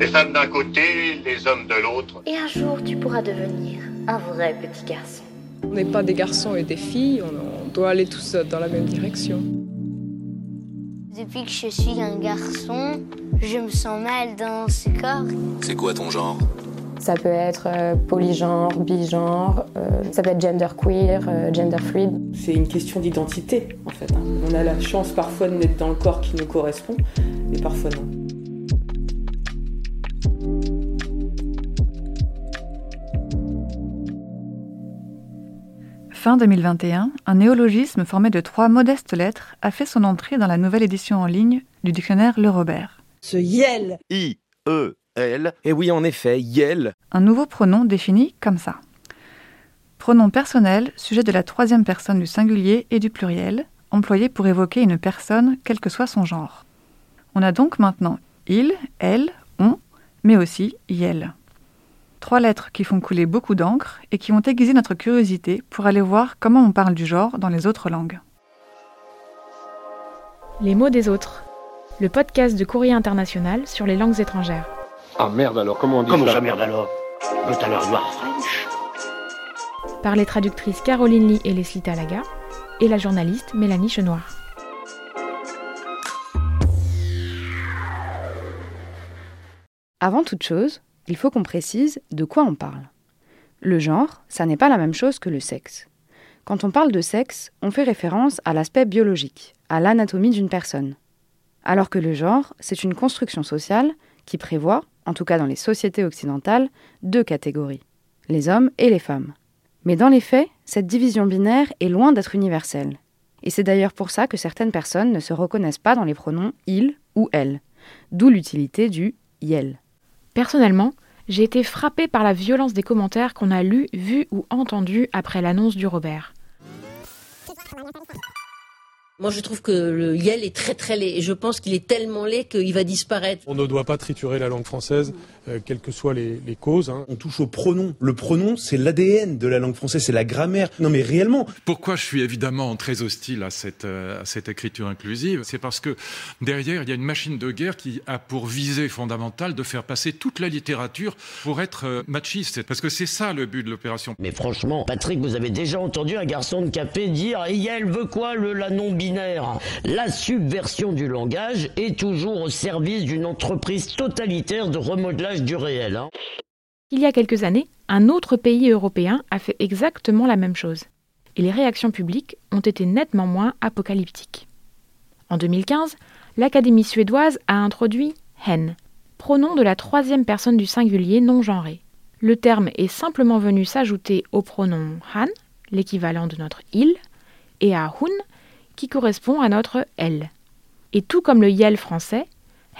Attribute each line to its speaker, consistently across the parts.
Speaker 1: Les femmes d'un côté, les hommes de l'autre.
Speaker 2: Et un jour, tu pourras devenir un vrai petit garçon.
Speaker 3: On n'est pas des garçons et des filles, on, doit aller tous dans la même direction.
Speaker 4: Depuis que je suis un garçon, je me sens mal dans ce corps.
Speaker 5: C'est quoi ton genre?
Speaker 6: Ça peut être euh, polygenre, bigenre, euh, ça peut être genderqueer, euh, gender fluid.
Speaker 7: C'est une question d'identité en fait. Hein. On a la chance parfois de naître dans le corps qui nous correspond, mais parfois non.
Speaker 8: Fin 2021, un néologisme formé de trois modestes lettres a fait son entrée dans la nouvelle édition en ligne du dictionnaire Le Robert.
Speaker 9: Ce YEL
Speaker 10: I-E et oui, en effet, Yel.
Speaker 8: Un nouveau pronom défini comme ça. Pronom personnel, sujet de la troisième personne du singulier et du pluriel, employé pour évoquer une personne, quel que soit son genre. On a donc maintenant il, elle, on, mais aussi yel. Trois lettres qui font couler beaucoup d'encre et qui ont aiguisé notre curiosité pour aller voir comment on parle du genre dans les autres langues.
Speaker 11: Les mots des autres. Le podcast de Courrier International sur les langues étrangères.
Speaker 12: Ah merde alors, comment on dit
Speaker 13: Comment ça, merde alors? Are French
Speaker 11: Par les traductrices Caroline Lee et Leslie Talaga et la journaliste Mélanie Chenoir.
Speaker 14: Avant toute chose, il faut qu'on précise de quoi on parle. Le genre, ça n'est pas la même chose que le sexe. Quand on parle de sexe, on fait référence à l'aspect biologique, à l'anatomie d'une personne. Alors que le genre, c'est une construction sociale qui prévoit, en tout cas dans les sociétés occidentales, deux catégories, les hommes et les femmes. Mais dans les faits, cette division binaire est loin d'être universelle. Et c'est d'ailleurs pour ça que certaines personnes ne se reconnaissent pas dans les pronoms il ou elle, d'où l'utilité du yel.
Speaker 11: Personnellement, j'ai été frappée par la violence des commentaires qu'on a lus, vus ou entendus après l'annonce du Robert.
Speaker 15: Moi, je trouve que le Yel est très très laid. Et je pense qu'il est tellement laid qu'il va disparaître.
Speaker 16: On ne doit pas triturer la langue française, euh, quelles que soient les, causes. Hein.
Speaker 17: On touche au pronom. Le pronom, c'est l'ADN de la langue française, c'est la grammaire. Non, mais réellement.
Speaker 18: Pourquoi je suis évidemment très hostile à cette, euh, à cette écriture inclusive? C'est parce que derrière, il y a une machine de guerre qui a pour visée fondamentale de faire passer toute la littérature pour être euh, machiste. Parce que c'est ça le but de l'opération.
Speaker 13: Mais franchement, Patrick, vous avez déjà entendu un garçon de café dire Yel veut quoi le la non la subversion du langage est toujours au service d'une entreprise totalitaire de remodelage du réel. Hein.
Speaker 11: Il y a quelques années, un autre pays européen a fait exactement la même chose. Et les réactions publiques ont été nettement moins apocalyptiques. En 2015, l'Académie suédoise a introduit hen, pronom de la troisième personne du singulier non genré. Le terme est simplement venu s'ajouter au pronom han, l'équivalent de notre il, et à hun, qui correspond à notre elle. Et tout comme le yel français,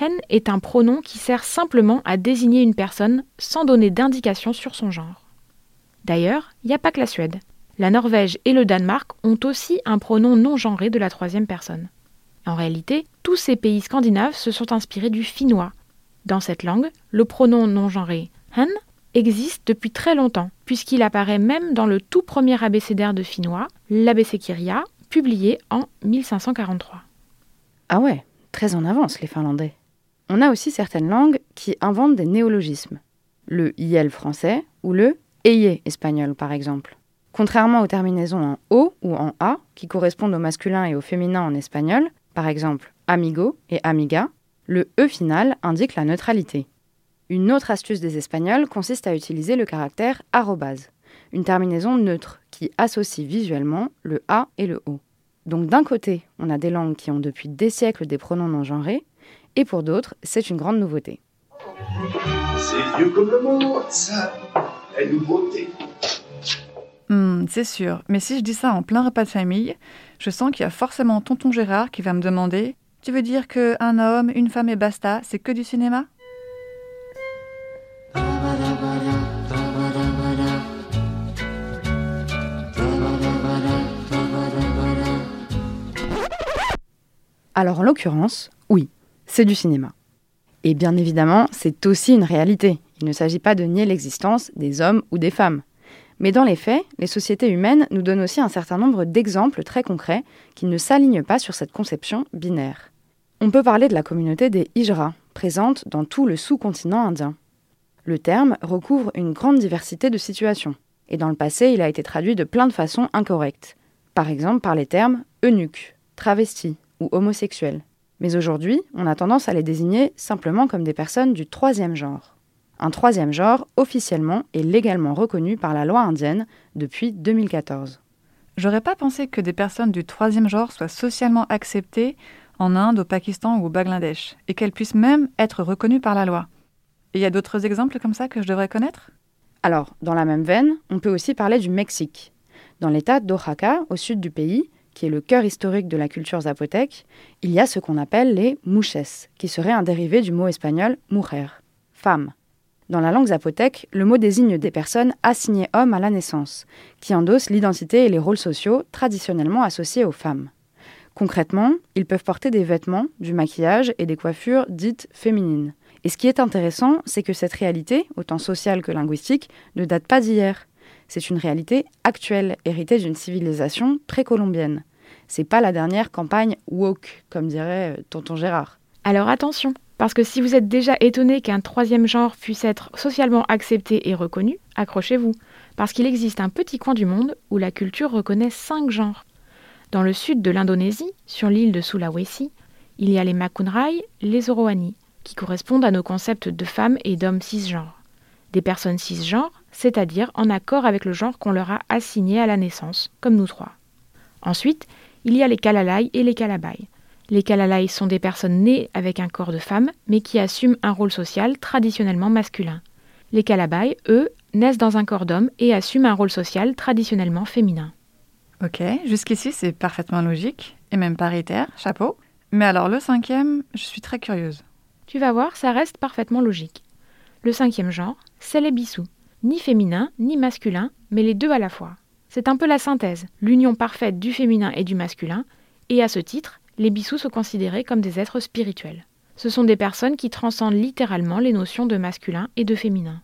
Speaker 11: hen est un pronom qui sert simplement à désigner une personne sans donner d'indication sur son genre. D'ailleurs, il n'y a pas que la Suède. La Norvège et le Danemark ont aussi un pronom non genré de la troisième personne. En réalité, tous ces pays scandinaves se sont inspirés du finnois. Dans cette langue, le pronom non genré hen existe depuis très longtemps, puisqu'il apparaît même dans le tout premier abécédaire de finnois, l'abécékyria, publié en 1543.
Speaker 14: Ah ouais, très en avance les Finlandais. On a aussi certaines langues qui inventent des néologismes. Le IL français ou le EYE espagnol par exemple. Contrairement aux terminaisons en O ou en A, qui correspondent au masculin et au féminin en espagnol, par exemple amigo et amiga, le E final indique la neutralité. Une autre astuce des Espagnols consiste à utiliser le caractère arrobase, une terminaison neutre qui associe visuellement le A et le O. Donc d'un côté, on a des langues qui ont depuis des siècles des pronoms non genrés, et pour d'autres, c'est une grande nouveauté.
Speaker 1: C'est vieux comme le monde, ça, la nouveauté.
Speaker 8: Hmm, c'est sûr, mais si je dis ça en plein repas de famille, je sens qu'il y a forcément tonton Gérard qui va me demander Tu veux dire qu'un homme, une femme et basta, c'est que du cinéma?
Speaker 14: Alors en l'occurrence, oui, c'est du cinéma. Et bien évidemment, c'est aussi une réalité. Il ne s'agit pas de nier l'existence des hommes ou des femmes. Mais dans les faits, les sociétés humaines nous donnent aussi un certain nombre d'exemples très concrets qui ne s'alignent pas sur cette conception binaire. On peut parler de la communauté des Hijra, présente dans tout le sous-continent indien. Le terme recouvre une grande diversité de situations, et dans le passé il a été traduit de plein de façons incorrectes, par exemple par les termes eunuque, travesti ou homosexuel. Mais aujourd'hui, on a tendance à les désigner simplement comme des personnes du troisième genre. Un troisième genre officiellement et légalement reconnu par la loi indienne depuis 2014.
Speaker 8: J'aurais pas pensé que des personnes du troisième genre soient socialement acceptées en Inde, au Pakistan ou au Bangladesh, et qu'elles puissent même être reconnues par la loi. Et il y a d'autres exemples comme ça que je devrais connaître?
Speaker 14: Alors, dans la même veine, on peut aussi parler du Mexique. Dans l'état d'Oaxaca, au sud du pays, qui est le cœur historique de la culture zapotèque, il y a ce qu'on appelle les muches, qui serait un dérivé du mot espagnol mujer, femme. Dans la langue zapotèque, le mot désigne des personnes assignées hommes à la naissance, qui endossent l'identité et les rôles sociaux traditionnellement associés aux femmes. Concrètement, ils peuvent porter des vêtements, du maquillage et des coiffures dites féminines. Et ce qui est intéressant, c'est que cette réalité, autant sociale que linguistique, ne date pas d'hier. C'est une réalité actuelle, héritée d'une civilisation précolombienne. C'est pas la dernière campagne woke, comme dirait euh, tonton Gérard.
Speaker 11: Alors attention, parce que si vous êtes déjà étonné qu'un troisième genre puisse être socialement accepté et reconnu, accrochez-vous, parce qu'il existe un petit coin du monde où la culture reconnaît cinq genres. Dans le sud de l'Indonésie, sur l'île de Sulawesi, il y a les Makunrai, les Oroani, qui correspondent à nos concepts de femmes et d'hommes cisgenres. Des personnes cisgenres, c'est-à-dire en accord avec le genre qu'on leur a assigné à la naissance, comme nous trois. Ensuite, il y a les Kalalai et les Kalabai. Les Kalalai sont des personnes nées avec un corps de femme, mais qui assument un rôle social traditionnellement masculin. Les Kalabai, eux, naissent dans un corps d'homme et assument un rôle social traditionnellement féminin.
Speaker 8: Ok, jusqu'ici c'est parfaitement logique, et même paritaire, chapeau. Mais alors le cinquième, je suis très curieuse.
Speaker 11: Tu vas voir, ça reste parfaitement logique. Le cinquième genre, c'est les bissous. Ni féminin, ni masculin, mais les deux à la fois. C'est un peu la synthèse, l'union parfaite du féminin et du masculin, et à ce titre, les bissous sont considérés comme des êtres spirituels. Ce sont des personnes qui transcendent littéralement les notions de masculin et de féminin.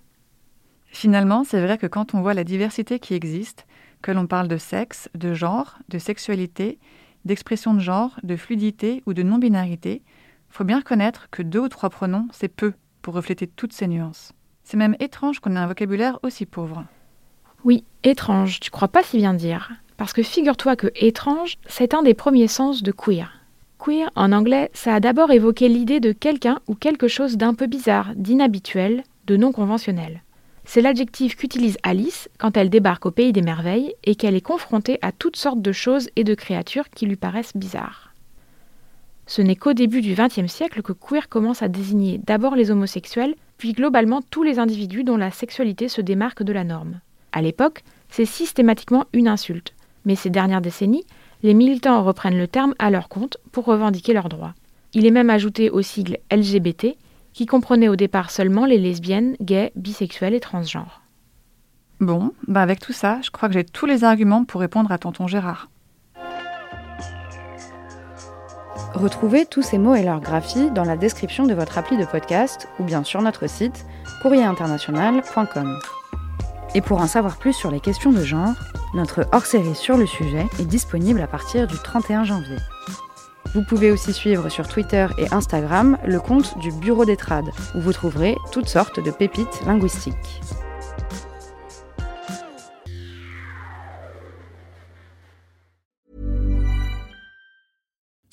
Speaker 8: Finalement, c'est vrai que quand on voit la diversité qui existe, que l'on parle de sexe, de genre, de sexualité, d'expression de genre, de fluidité ou de non-binarité, faut bien reconnaître que deux ou trois pronoms, c'est peu pour refléter toutes ces nuances. C'est même étrange qu'on ait un vocabulaire aussi pauvre.
Speaker 11: Oui, étrange, tu crois pas si bien dire. Parce que figure-toi que étrange, c'est un des premiers sens de queer. Queer, en anglais, ça a d'abord évoqué l'idée de quelqu'un ou quelque chose d'un peu bizarre, d'inhabituel, de non conventionnel. C'est l'adjectif qu'utilise Alice quand elle débarque au pays des merveilles et qu'elle est confrontée à toutes sortes de choses et de créatures qui lui paraissent bizarres. Ce n'est qu'au début du XXe siècle que queer commence à désigner d'abord les homosexuels, puis globalement tous les individus dont la sexualité se démarque de la norme. À l'époque, c'est systématiquement une insulte, mais ces dernières décennies, les militants reprennent le terme à leur compte pour revendiquer leurs droits. Il est même ajouté au sigle LGBT, qui comprenait au départ seulement les lesbiennes, gays, bisexuels et transgenres.
Speaker 8: Bon, bah avec tout ça, je crois que j'ai tous les arguments pour répondre à tonton Gérard.
Speaker 14: Retrouvez tous ces mots et leur graphie dans la description de votre appli de podcast ou bien sur notre site courrierinternational.com. Et pour en savoir plus sur les questions de genre, notre hors-série sur le sujet est disponible à partir du 31 janvier. Vous pouvez aussi suivre sur Twitter et Instagram le compte du Bureau des Trades, où vous trouverez toutes sortes de pépites linguistiques.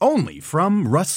Speaker 5: Only from Rust